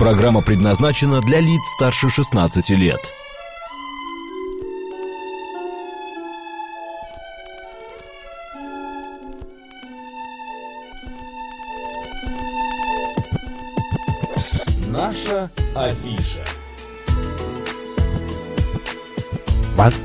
Программа предназначена для лиц старше 16 лет. Наша афиша. Вас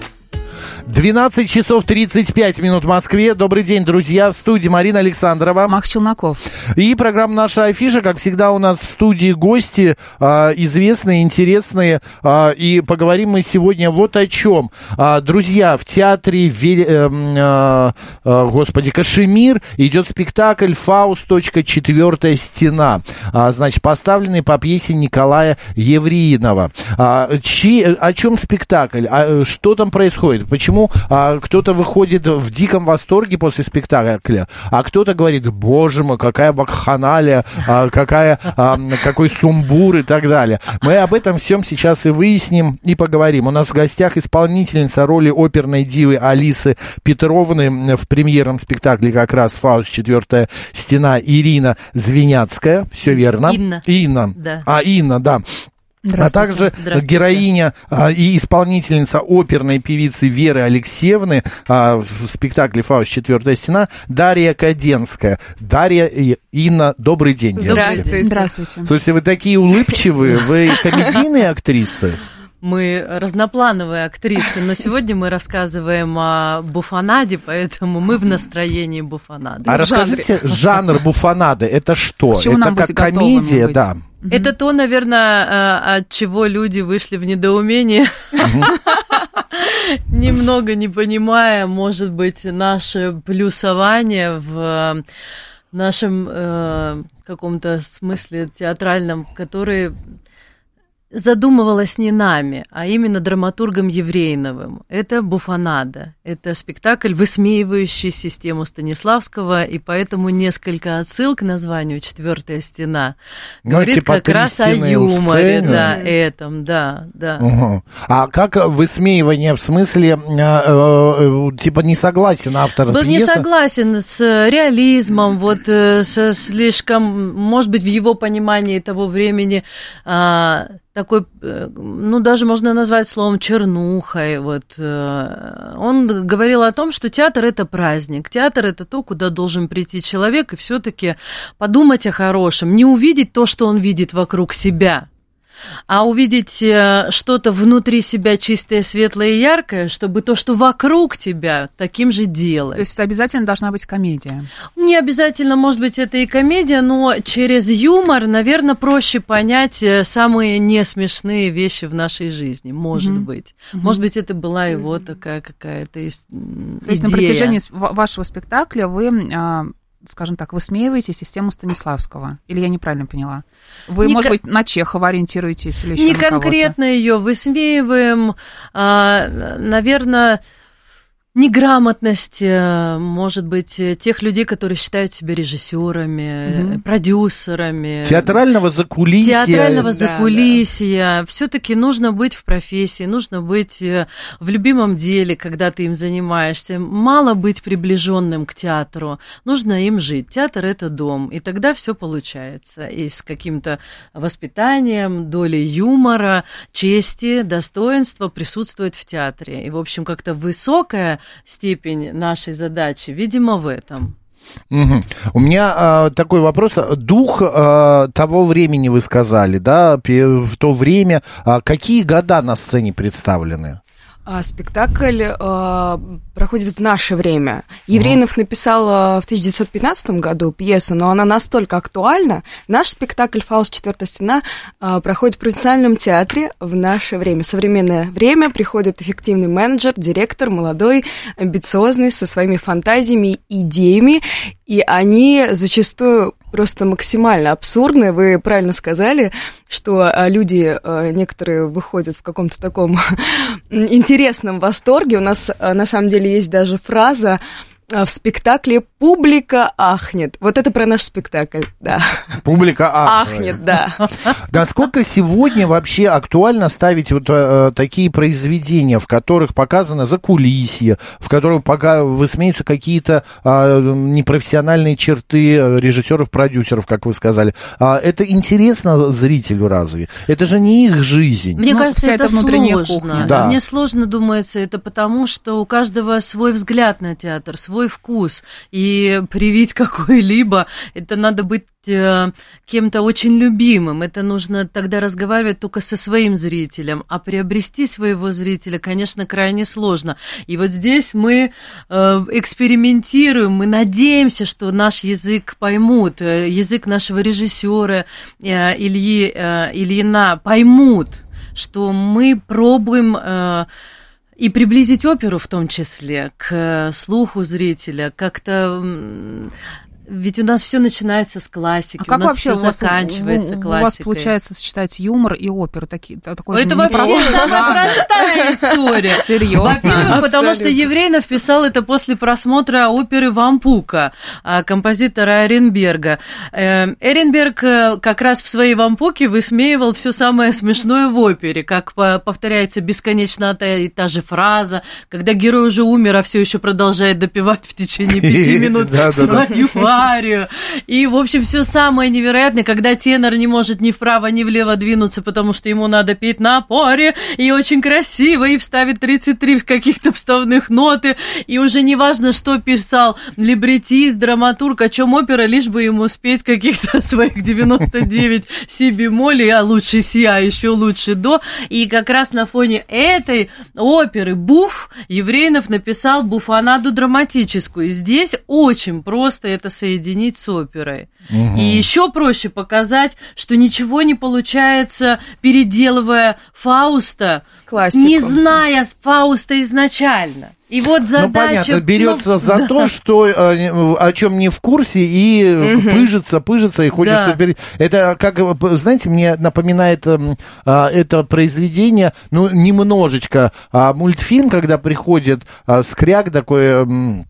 12 часов 35 минут в Москве. Добрый день, друзья. В студии Марина Александрова. Макс Челноков. И программа «Наша афиша». Как всегда, у нас в студии гости а, известные, интересные. А, и поговорим мы сегодня вот о чем. А, друзья, в театре, Ве- э, а, господи, Кашемир идет спектакль «Фауст. Четвертая стена». А, значит, поставленный по пьесе Николая Евриинова. А, чьи- о чем спектакль? А, что там происходит? Почему а, кто-то выходит в диком восторге после спектакля, а кто-то говорит, боже мой, какая вакханалия, а, какая, а, какой сумбур и так далее. Мы об этом всем сейчас и выясним, и поговорим. У нас в гостях исполнительница роли оперной дивы Алисы Петровны в премьерном спектакле как раз «Фауст. Четвертая стена» Ирина Звеняцкая. Все верно? Инна. Инна. Да. А, Инна, да. А также героиня а, и исполнительница оперной певицы Веры Алексеевны а, в спектакле «Фауст. Четвертая стена» Дарья Каденская. Дарья и Инна, добрый день. Здравствуйте. Здравствуйте. Слушайте, вы такие улыбчивые, вы комедийные актрисы? Мы разноплановые актрисы, но сегодня мы рассказываем о буфанаде, поэтому мы в настроении буфанады. А расскажите, жанр буфанады, это что? Это как комедия, быть? Да. Это то, наверное, от чего люди вышли в недоумение, немного не понимая, может быть, наше плюсование в нашем э, каком-то смысле театральном, который задумывалось не нами, а именно драматургом Еврейновым. Это буфанада. Это спектакль, высмеивающий систему Станиславского, и поэтому несколько отсыл к названию «Четвертая стена» Ну, говорит типа как раз о юморе, сцены. да, этом, да, да. Угу. А как высмеивание в смысле, э, э, типа, не согласен автор Был не пьесы? согласен с реализмом, вот э, со слишком, может быть, в его понимании того времени а, такой, э, ну даже можно назвать словом чернухой. Вот э, он говорил о том, что театр это праздник, театр это то, куда должен прийти человек и все-таки подумать о хорошем, не увидеть то, что он видит вокруг себя. А увидеть э, что-то внутри себя чистое, светлое и яркое, чтобы то, что вокруг тебя, таким же делать. То есть это обязательно должна быть комедия. Не обязательно, может быть, это и комедия, но через юмор, наверное, проще понять э, самые несмешные вещи в нашей жизни, может Мгм. быть. Может быть, это была его такая какая-то м, То есть на идея. протяжении вашего спектакля вы, а, скажем так, высмеиваете систему Станиславского. Или я неправильно поняла? Вы, Не может быть, на Чехова ориентируетесь или еще Не конкретно ее высмеиваем, наверное, неграмотность, э, может быть, э, тех людей, которые считают себя режиссерами, э, продюсерами. Театрального закулисья. театрального Да, закулисья. Все-таки нужно быть в профессии, нужно быть в любимом деле, когда ты им занимаешься. Мало быть приближенным к театру, нужно им жить. Театр это дом, и тогда все получается. И с каким-то воспитанием, долей юмора, чести, достоинства присутствовать в театре. И, в общем, как-то высокая степень нашей задачи, видимо, в этом. Мгм. У меня а, такой вопрос. Дух а, того времени вы сказали, да, в то время. А, какие года на сцене представлены? А, Спектакль э, проходит в наше время. Еврейнов написал в 1915 году пьесу, но она настолько актуальна. Наш спектакль «Фауст. Четвертая стена» э, проходит в провинциальном театре в наше время. Современное время приходит эффективный менеджер, директор, молодой, амбициозный, со своими фантазиями, идеями, и они зачастую просто максимально абсурдны. Вы правильно сказали, что э, люди э, некоторые выходят в каком-то таком интересном восторге. У нас э, на самом деле есть даже фраза а, в спектакле «Публика ахнет». Вот это про наш спектакль, да. Публика Ахнет, да. Насколько сегодня вообще актуально ставить вот э, такие произведения, в которых показано закулисье, в которых пока высмеются какие-то э, непрофессиональные черты режиссеров, продюсеров, как вы сказали. А это интересно зрителю разве? Это же не их жизнь. Мне Ну, кажется, это внутренняя сложно. кухня. Да. Мне сложно думается это потому, что у каждого свой взгляд на театр, свой вкус. И привить какой-либо, это надо быть э, кем-то очень любимым. Это нужно тогда разговаривать только со своим зрителем. А приобрести своего зрителя, конечно, крайне сложно. И вот здесь мы э, экспериментируем, мы надеемся, что наш язык поймут, э, язык нашего режиссера э, Ильи э, Ильина поймут, что мы пробуем э, и приблизить оперу в том числе к э, слуху зрителя, как-то ведь у нас все начинается с классики, А как у нас вообще все у вас, заканчивается у, у классикой. вас получается сочетать юмор и оперу? Такие, такой Это вообще самая простая история. Серьезно? Во-первых, потому что. Еврейнов писал это после просмотра оперы «Вампука» а, композитора Эренберга. Э, Эренберг э, как раз в своей «Вампуке» высмеивал все самое смешное в опере, как по- повторяется бесконечно та, и та же фраза, когда герой уже умер, а все еще продолжает допивать в течение пяти минут свою арию. И, в общем, все самое невероятное, когда тенор не может ни вправо, ни влево двинуться, потому что ему надо петь на опоре, и очень красиво, и вставит 33 каких-то вставных ноты, и уже не важно, что писал либретист, драматург, о чем опера, лишь бы ему спеть каких-то своих 99 си бемолей, а лучше си, а еще лучше до. И как раз на фоне этой оперы «Буф» Еврейнов написал буфанаду драматическую. Здесь очень просто это соединить с оперой. И еще проще показать, что ничего не получается, переделывая Фауста, Классику. не зная Фауста изначально. И вот задача... Ну, понятно, ну, берется за да. то, что э, о чем не в курсе, и э, пыжится, пыжится, и хочет, Да. что пере- Это, как, э, знаете, мне напоминает эм, а, это произведение, ну, немножечко, а, мультфильм, когда приходит а, скряк такой...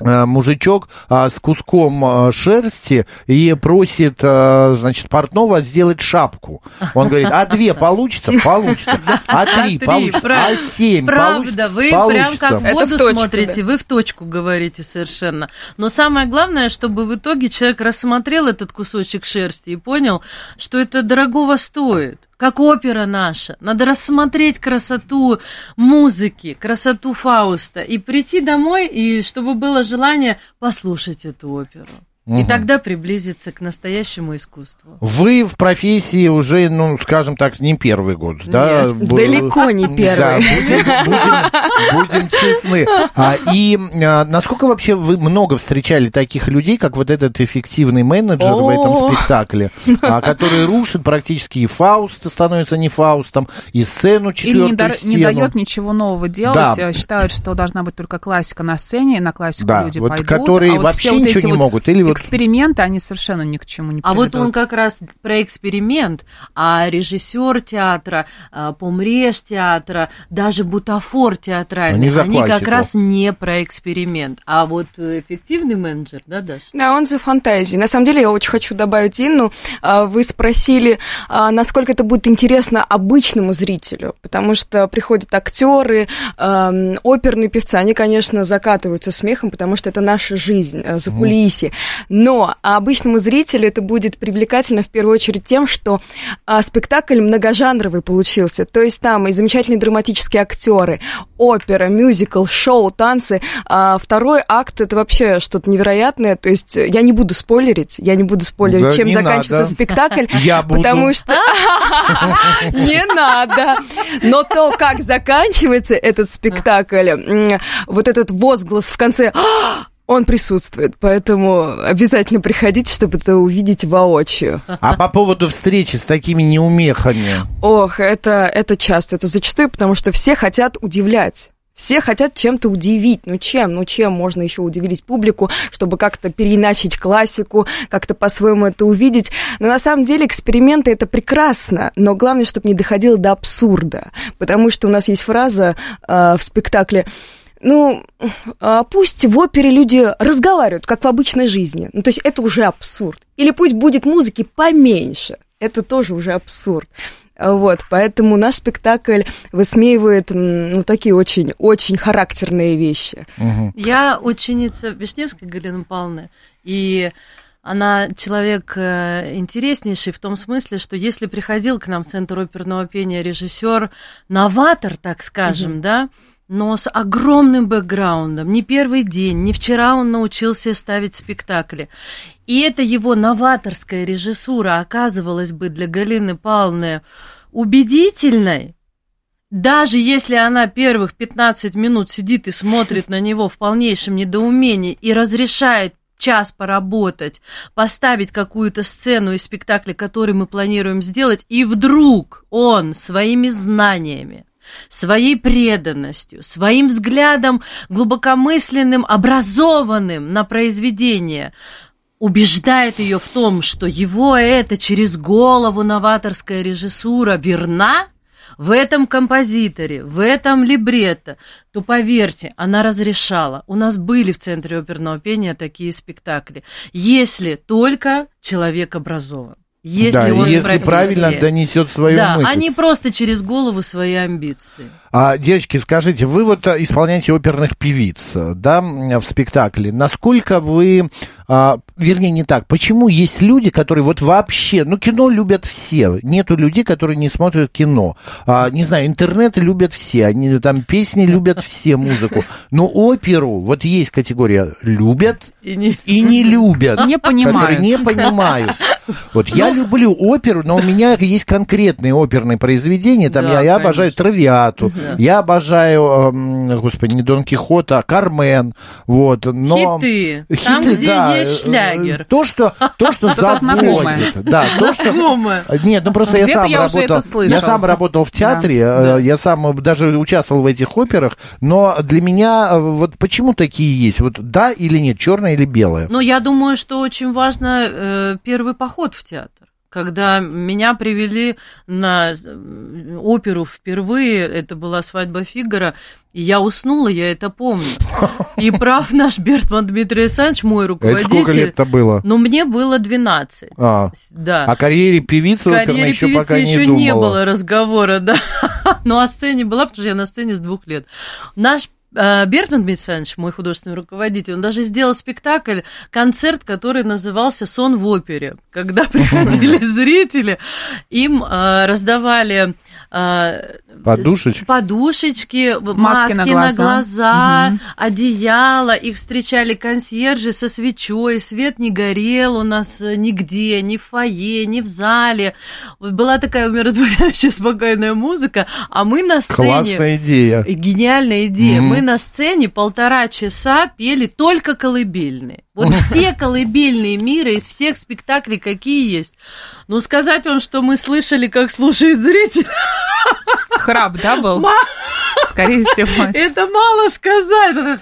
э, мужичок а, с куском а, шерсти и просит, а, значит, портного сделать шапку. Он говорит, а две получится? Получится. А три Три, получится? А семь получится? Правда, вы прям как в воду смотрите, вы в точку говорите совершенно. Но самое главное, чтобы в итоге человек рассмотрел этот кусочек шерсти и понял, что это дорогого стоит. Как опера наша. Надо рассмотреть красоту музыки, красоту Фауста и прийти домой, и чтобы было желание послушать эту оперу. И тогда приблизиться к настоящему искусству. Вы в профессии уже, ну, скажем так, не первый год, да? Нет, Бу- далеко не Да, первый. будем, будем- будем честны. А, и а, насколько вообще вы много встречали таких людей, как вот этот эффективный менеджер в этом О. спектакле, а, который рушит практически и Фауст становится не Фаустом, и сцену Или не, четвертую дар- не дает ничего нового делать, Да. считают, что должна быть только классика на сцене, и на классику Да, люди вот пойдут. которые а вот вообще вот ничего не вот могут, или вот- эксперименты, они совершенно ни к чему не А вот приведут. он как раз про эксперимент, а режиссер театра, а, помреж театра, даже бутафор театральный, Они за как раз не про эксперимент. А вот э, эффективный менеджер, да, Даша? Да, он за фантазии. На самом деле, я очень хочу добавить Инну. А, Вы спросили, а, насколько это будет интересно обычному зрителю, потому что приходят актеры, эм, оперные певцы, они, конечно, закатываются смехом, потому что это наша жизнь, э, за кулисье. Но обычному зрителю это будет привлекательно в первую очередь тем, что а, спектакль многожанровый получился. То есть там и замечательные драматические актеры, опера, мюзикл, шоу, танцы. А второй акт это вообще что-то невероятное. То есть я не буду спойлерить, я не буду спойлерить, Да чем заканчивается надо. спектакль. Я буду. Потому что не надо. Но то, как заканчивается этот спектакль, вот этот возглас в конце, он присутствует, поэтому обязательно приходите, чтобы это увидеть воочию. А по поводу встречи с такими неумехами, Ох, это, это часто, это зачастую, потому что все хотят удивлять. Все хотят чем-то удивить. Ну чем? Ну чем можно еще удивить публику, чтобы как-то переиначить классику, как-то по-своему это увидеть. Но на самом деле эксперименты это прекрасно, но главное, чтобы не доходило до абсурда. Потому что у нас есть фраза э, в спектакле Ну, а, пусть в опере люди разговаривают, как в обычной жизни. Ну, то есть это уже абсурд. Или пусть будет музыки поменьше. Это тоже уже абсурд. Вот, поэтому наш спектакль высмеивает ну, такие очень-очень характерные вещи. Угу. Я ученица Вишневской Галины Павловны, и она человек э, интереснейший в том смысле, что если приходил к нам в Центр оперного пения режиссер, новатор, так скажем, угу. да, но с огромным бэкграундом. Не первый день, не вчера он научился ставить спектакли. И эта его новаторская режиссура оказывалась бы для Галины Павловны убедительной, даже если она первых 15 минут сидит и смотрит на него в полнейшем недоумении и разрешает час поработать, поставить какую-то сцену из спектакля, который мы планируем сделать, и вдруг он своими знаниями, своей преданностью, своим взглядом глубокомысленным, образованным на произведение убеждает ее в том, что его это через голову новаторская режиссура верна, в этом композиторе, в этом либретто, то поверьте, она разрешала. У нас были в Центре оперного пения такие спектакли. Если только человек образован. Если да, он если правильно донесет свою да, мысль. не просто через голову свои амбиции. А, девочки, скажите, вы вот а, исполняете оперных певиц, да, в спектакле. Насколько вы, а, вернее, не так, почему есть люди, которые вот вообще, ну, кино любят все, нету людей, которые не смотрят кино. А, не знаю, интернет любят все, они там песни любят все, музыку. Но оперу, вот есть категория любят и не, и не любят. Не понимают. Которые не понимают. Вот я ну. люблю оперу, но у меня есть конкретные оперные произведения. Там я, я обожаю Травиату, я обожаю, господи, не Дон Кихота, а Кармен. Вот, но... Хиты. Хиты, Там, где да. Есть шлягер. То, что, то, что заводит. Да, то, что... Нет, ну просто я сам работал... Я сам работал в театре, э, я сам даже участвовал в этих операх, но для меня э, вот почему такие есть? Вот да или нет, черное или белое? Ну, я думаю, что очень важно э, первый поход в театр когда меня привели на оперу впервые, это была свадьба Фигара, и я уснула, я это помню. И прав наш Бертман Дмитрий Александрович, мой руководитель. Это сколько лет-то было? Ну, мне было 12. А, да. о карьере певицы оперной еще пока не еще думала. не было разговора, да. Но о сцене была, потому что я на сцене с двух лет. Наш Бертман Митсенш, мой художественный руководитель, он даже сделал спектакль, концерт, который назывался «Сон в опере», когда приходили зрители, им э, раздавали подушечки, подушечки маски, маски на глаза, на глаза угу. одеяло, их встречали консьержи со свечой, свет не горел у нас нигде, ни в фойе, ни в зале. Была такая умиротворяющая, спокойная музыка, а мы на сцене... Классная идея. Гениальная идея. Угу. Мы на сцене полтора часа пели только колыбельные. Вот все колыбельные мира из всех спектаклей, какие есть. Ну, сказать вам, что мы слышали, как слушает зритель... Храп, да, был? Скорее всего. Это мало сказать.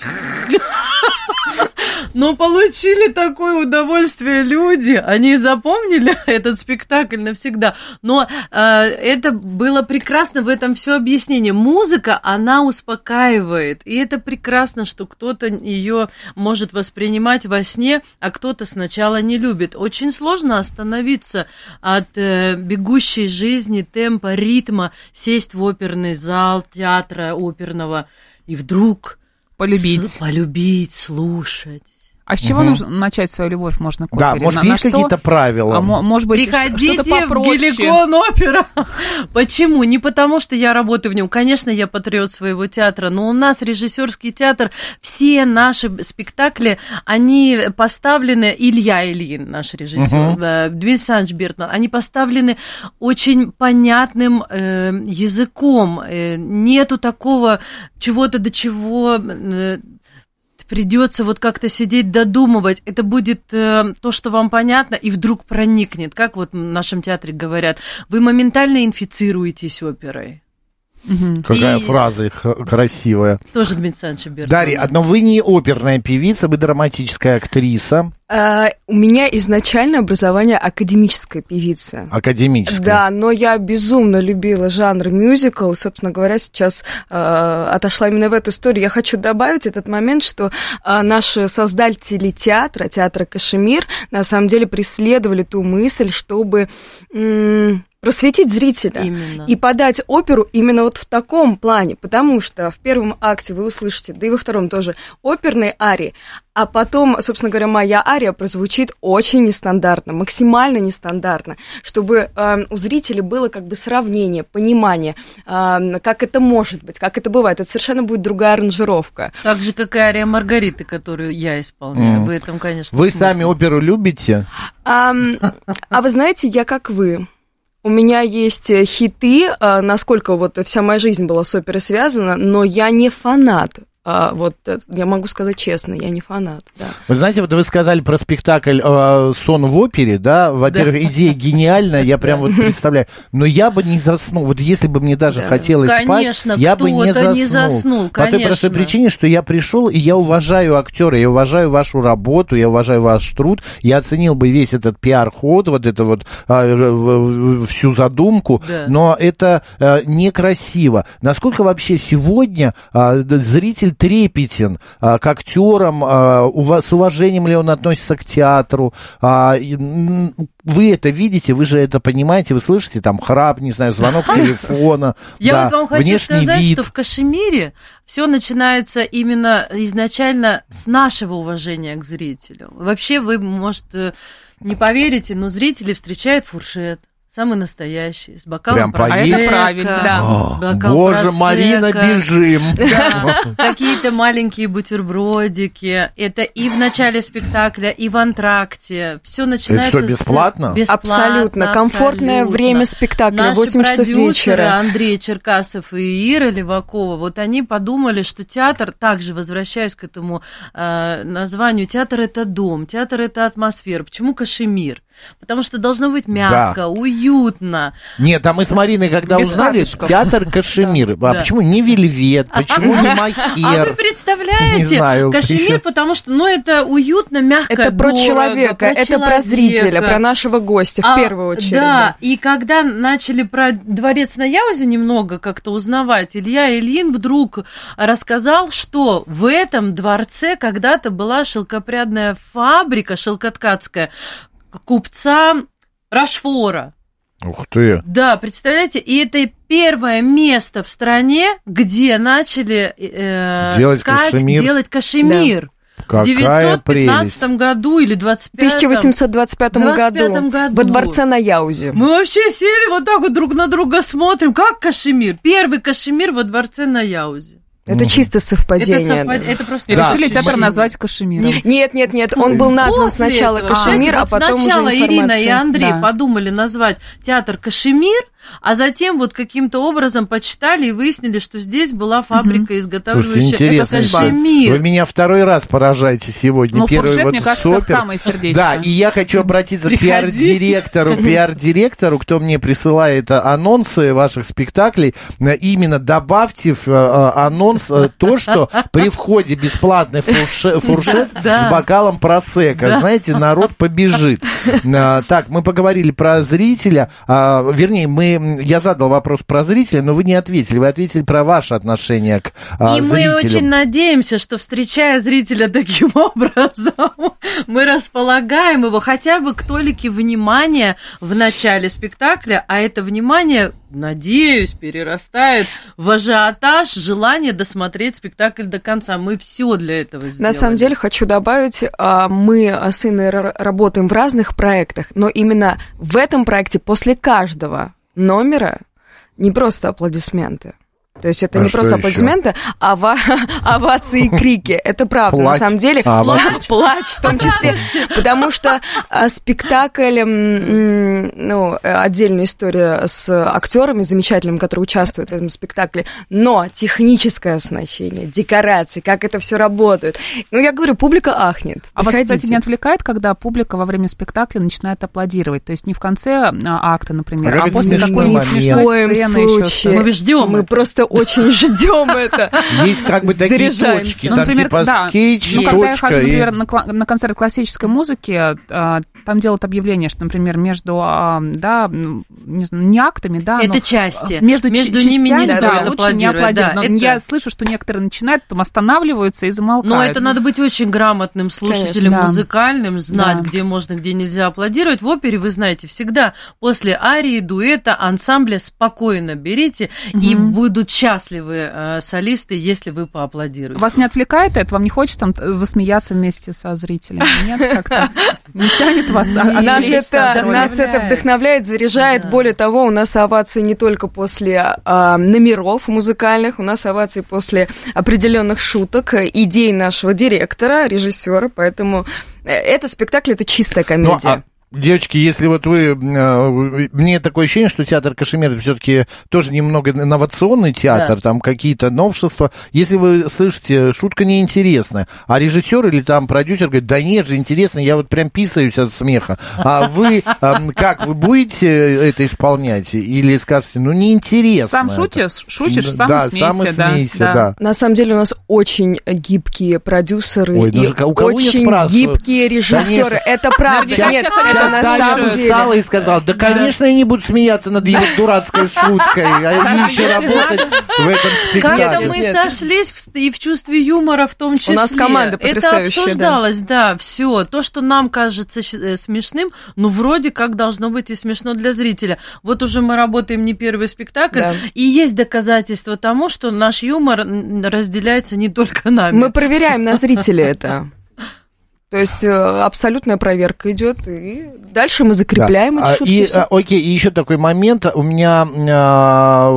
Но получили такое удовольствие люди. Они запомнили этот спектакль навсегда. Но э, это было прекрасно, в этом все объяснение. Музыка, она успокаивает. И это прекрасно, что кто-то ее может воспринимать во сне, а кто-то сначала не любит. Очень сложно остановиться от э, бегущей жизни, темпа, ритма, сесть в оперный зал театра оперного и вдруг полюбить, с- полюбить, слушать а с чего угу. нужно начать свою любовь можно к опере? Да, может, на, есть какие-то правила? А, может быть, Приходите что-то попроще. в Геликон опера. Почему? Не потому, что я работаю в нем. Конечно, я патриот своего театра, но у нас режиссерский театр, все наши спектакли, они поставлены, Илья Ильин, наш режиссер, угу. Дмитрий Александрович Бертман, они поставлены очень понятным э, языком. Э, нету такого чего-то, до чего... Э, придется вот как-то сидеть додумывать. Это будет э, то, что вам понятно, и вдруг проникнет. Как вот в нашем театре говорят, вы моментально инфицируетесь оперой. Какая И- фраза их э, красивая. Тоже Дмитрий Александрович Берг. Дарья, но вы не оперная певица, вы драматическая актриса, А, у меня изначально образование академической певицы. академическая. Да, но я безумно любила жанр мюзикл. Собственно говоря, сейчас э, отошла именно в эту историю. Я хочу добавить этот момент, что э, наши создатели театра, театра Кашемир, на самом деле преследовали ту мысль, чтобы м, просветить зрителя. Именно. И подать оперу именно вот в таком плане, потому что в первом акте вы услышите, да и во втором тоже, оперные арии, а потом, собственно говоря, моя ария прозвучит очень нестандартно, максимально нестандартно, чтобы э, у зрителя было как бы сравнение, понимание, э, как это может быть, как это бывает. Это совершенно будет другая аранжировка. Так же, как и ария Маргариты, которую я исполняю. Мгм. В этом, конечно, Вы смысл. сами оперу любите? Ам, а вы знаете, я как вы. У меня есть э, хиты, а, насколько вот вся моя жизнь была с оперой связана, но я не фанат. А, вот э, я могу сказать честно, я не фанат. Да. Вы знаете, вот вы сказали про спектакль э, «Сон в опере», да? Во-первых, идея гениальная, я прям вот представляю. Но я бы не заснул. Вот если бы мне даже Да. хотелось Конечно, спать, я бы не заснул. не заснул, По той простой причине, что я пришел, и я уважаю актера, я уважаю вашу работу, я уважаю ваш труд. Я оценил бы весь этот пиар-ход, вот это вот а, э, э, всю задумку, Да. но это э, некрасиво. Насколько вообще сегодня д- зритель трепетен а, к актерам, а, ува- с уважением ли он относится к театру? А, вы это видите, вы же это понимаете, вы слышите там храп, не знаю, звонок телефона, Я да, вот вам хочу внешний сказать, вид. что в Кашемире все начинается именно изначально с нашего уважения к зрителю. Вообще, вы, может, э, не поверите, но зрители встречают фуршет. Самый настоящий, с бокалом Прям просека, поесть? А это правильно, да. О, бокал Боже, просека. Марина, бежим. Да, какие-то маленькие бутербродики. Это и в начале спектакля, и в антракте. Все начинается что, с- бесплатно? Абсолютно. Комфортное абсолютно. время спектакля, Наши 8 часов продюсеры вечера. Андрей Черкасов и Ира Левакова, вот они подумали, что театр, также возвращаясь к этому э, названию, театр это дом, театр это атмосфера. Почему Кашемир? Потому что должно быть мягко, уютно. Нет, а мы с Мариной, когда Без узнали, хатышков. театр Кашемир. А Да. почему не вельвет? Почему не А вы махер? представляете, Не знаю, Кашемир, еще- потому что, ну, это уютно, мягко, Это про дорого, человека, это про зрителя, человека. про нашего гостя в А, первую очередь. Да, и когда начали про дворец на Яузе немного как-то узнавать, Илья Ильин вдруг рассказал, что в этом дворце когда-то была шелкопрядная фабрика шелкоткацкая купца Рашфора. Ух ты. Да, представляете, и это первое место в стране, где начали э, Делать ткать, кашемир. делать кашемир. В Какая 915 прелесть. году или 25 В 1825 году, 25 году. во дворце на Яузе. Мы вообще сели вот так вот друг на друга смотрим, как кашемир. Первый кашемир во дворце на Яузе. Это чисто совпадение. Это, совпад- это просто... Да. решили театр назвать Кашемиром. Нет, нет, нет, он был назван После сначала этого, Кашемир, а вот потом сначала уже Ирина и информация. Андрей Да. подумали назвать театр Кашемир, а затем вот каким-то образом почитали и выяснили, что здесь была фабрика изготавливающая Слушайте, интересно. это Кашемир. Вы меня второй раз поражаете сегодня. Но Первый фуршет, вот мне кажется, супер. самое сердечко. Да, и я хочу обратиться к Приходите. пиар-директору, пиар-директору, кто мне присылает э, анонсы ваших спектаклей. Э, Именно добавьте в э, анонс то, что при входе бесплатный фурше- фуршет Да. с бокалом просека. Знаете, народ побежит. Так, мы поговорили про зрителя. А, Вернее, мы, я задал вопрос про зрителя, но вы не ответили. Вы ответили про ваше отношение к а, И мы зрителю. очень надеемся, что встречая зрителя таким образом, мы располагаем его хотя бы к толике внимания в начале спектакля, а это внимание, надеюсь, перерастает в ажиотаж, желание досмотреть спектакль до конца. Мы все для этого сделали. На самом деле хочу добавить, а, мы с Инной работаем в разных проектах, но именно в этом проекте после каждого номера не просто аплодисменты. То есть это А не просто еще? аплодисменты, а ова- овации и крики. Это правда, Плач. на самом деле. А, Плач, плач в том числе. Потому что а, спектакль, ну, отдельная история с актерами замечательными, которые участвуют в этом спектакле, но техническое оснащение, декорации, как это все работает. Ну, я говорю, публика ахнет. А вас, кстати, не отвлекает, когда публика во время спектакля начинает аплодировать? То есть не в конце а, акта, например, А а, после момент. смешной Ни в коем сцены случае. что-то. Мы ждем Мы просто очень ждем это. Есть как бы такие точки, там типа скетч, Ну, когда я хожу, например, на концерт классической музыки, а, там делают объявление, что, например, между, а, да, не, знаю, не актами, да, Это но части. между, Между ч- ними не частями, стоит да, лучше не аплодировать, да, это- Я слышу, что некоторые начинают, потом останавливаются и замолкают. Но это надо быть очень грамотным слушателем Конечно, да. музыкальным, знать, Да. где можно, где нельзя аплодировать. В опере, вы знаете, всегда после арии, дуэта, ансамбля спокойно берите, и Мгм. будут счастливы э, солисты, если вы поаплодируете. Вас не отвлекает это? Вам не хочется там т- засмеяться вместе со зрителями? Нет, как-то не тянет вас а- Нас это, нас это вдохновляет, заряжает. Да. Более того, у нас овации не только после а, номеров музыкальных, у нас овации после определенных шуток, идей нашего директора, режиссера. Поэтому э, этот спектакль это чистая Ну, комедия. а, девочки, если вот вы... э, Мне такое ощущение, что театр Кашемир все-таки тоже немного инновационный театр, Да. там какие-то новшества. Если вы слышите, шутка неинтересная, а режиссер или там продюсер говорит, да нет же, интересно, я вот прям писаюсь от смеха. А вы эм, как, вы будете это исполнять? Или скажете, ну неинтересно. Сам шутишь, шутишь, сам да, смейся. сам и да, смейся, да. да. На самом деле у нас очень гибкие продюсеры Ой, ну и у кого очень гибкие режиссеры. Конечно. Это правда. Наверняка Нет, сейчас это Сейчас бы встала и сказала, да, конечно, я не буду смеяться над его дурацкой шуткой, а еще работать в этом Как-то спектакле. мы Нет. сошлись в- и в чувстве юмора в том числе. нас команда Это потрясающая, да. обсуждалось, да, все. То, что нам кажется э, смешным, ну, вроде как должно быть и смешно для зрителя. Вот уже мы работаем не первый спектакль, и есть доказательства тому, что наш юмор разделяется не только нами. Мы проверяем на зрителя это. То есть э, абсолютная проверка идет, и дальше мы закрепляем Да. эти шутки. И, а, окей, и еще такой момент. У меня, а,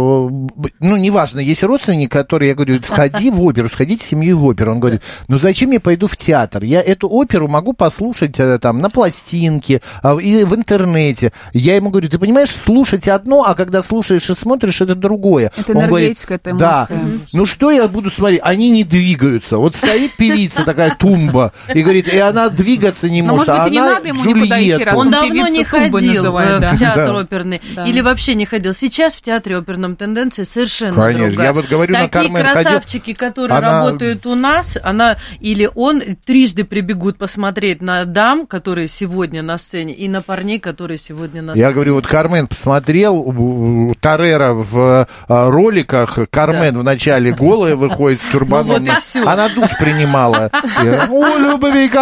ну, неважно, есть родственник, который, я говорю, сходи в оперу, сходите с семьей в оперу. Он говорит, ну, зачем я пойду в театр? Я эту оперу могу послушать э, там на пластинке а, и в интернете. Я ему говорю, ты понимаешь, слушать одно, а когда слушаешь и смотришь, это другое. Это Он говорит, это Да. эмоции. Ну, что я буду смотреть? Они не двигаются. Вот стоит певица такая тумба и говорит, и она двигаться не Ну, может, а быть, и не она надо ему никуда идти, Джульетта. раз Он он давно не ходил э, да. в театр Да. оперный. Да. Или вообще не ходил. Сейчас в театре оперном тенденция совершенно Конечно, другая. я вот говорю, на Такие Кармен ходил, красавчики, которые она- работают у нас, она или он трижды прибегут посмотреть на дам, которые сегодня на сцене, и на парней, которые сегодня на сцене. Я говорю, вот Кармен посмотрел у- у Тарера в а, роликах. Кармен вначале голая выходит с тюрбаном. Ну всё. Она душ принимала. И, У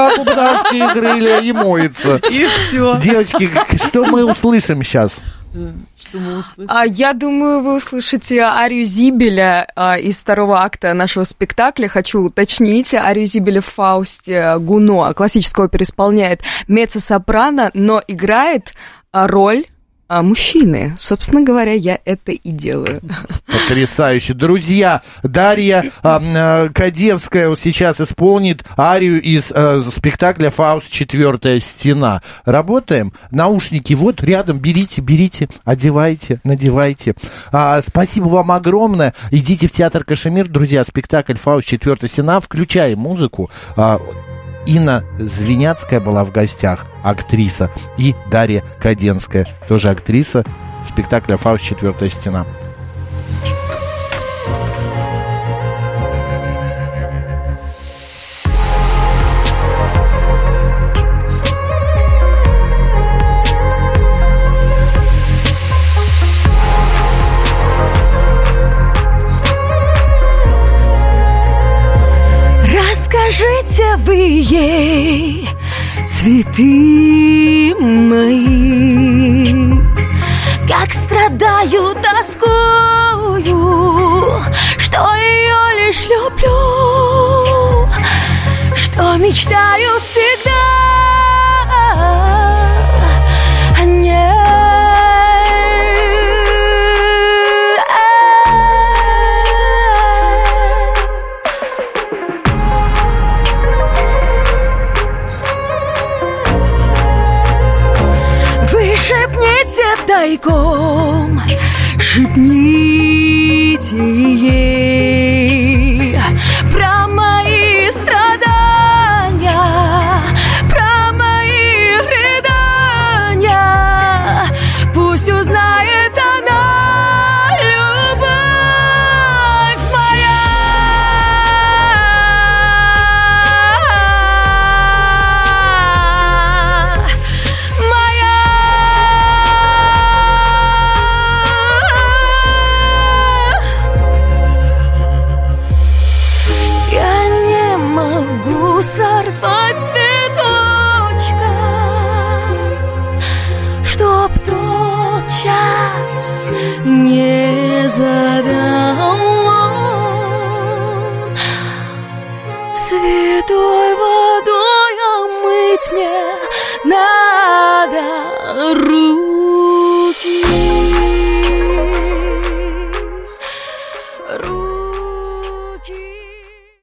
любви, как у пташки крылья, и моется. И все. Девочки, что мы услышим сейчас? Что мы услышали? А я думаю, вы услышите арию Зибеля а, из второго акта нашего спектакля. Хочу уточнить, арию Зибеля в Фаусте Гуно, классическая опера, исполняет меццо-сопрано, но играет а, роль а, мужчины. Собственно говоря, я это и делаю. Потрясающе. Друзья, Дарья м, Кадевская сейчас исполнит арию из э, спектакля «Фауст. Четвертая стена». Работаем. Наушники вот рядом. Берите, берите, одевайте, надевайте. А, спасибо вам огромное. Идите в театр Кашемир. Друзья, спектакль «Фауст. Четвертая стена». Включаем музыку. А, Инна Звеняцкая была в гостях, актриса, и Дарья Каденская, тоже актриса спектакля «Фауст. Четвертая стена». Ей, цветы мои, как страдаю, тоскую, что ее лишь люблю, что мечтаю всегда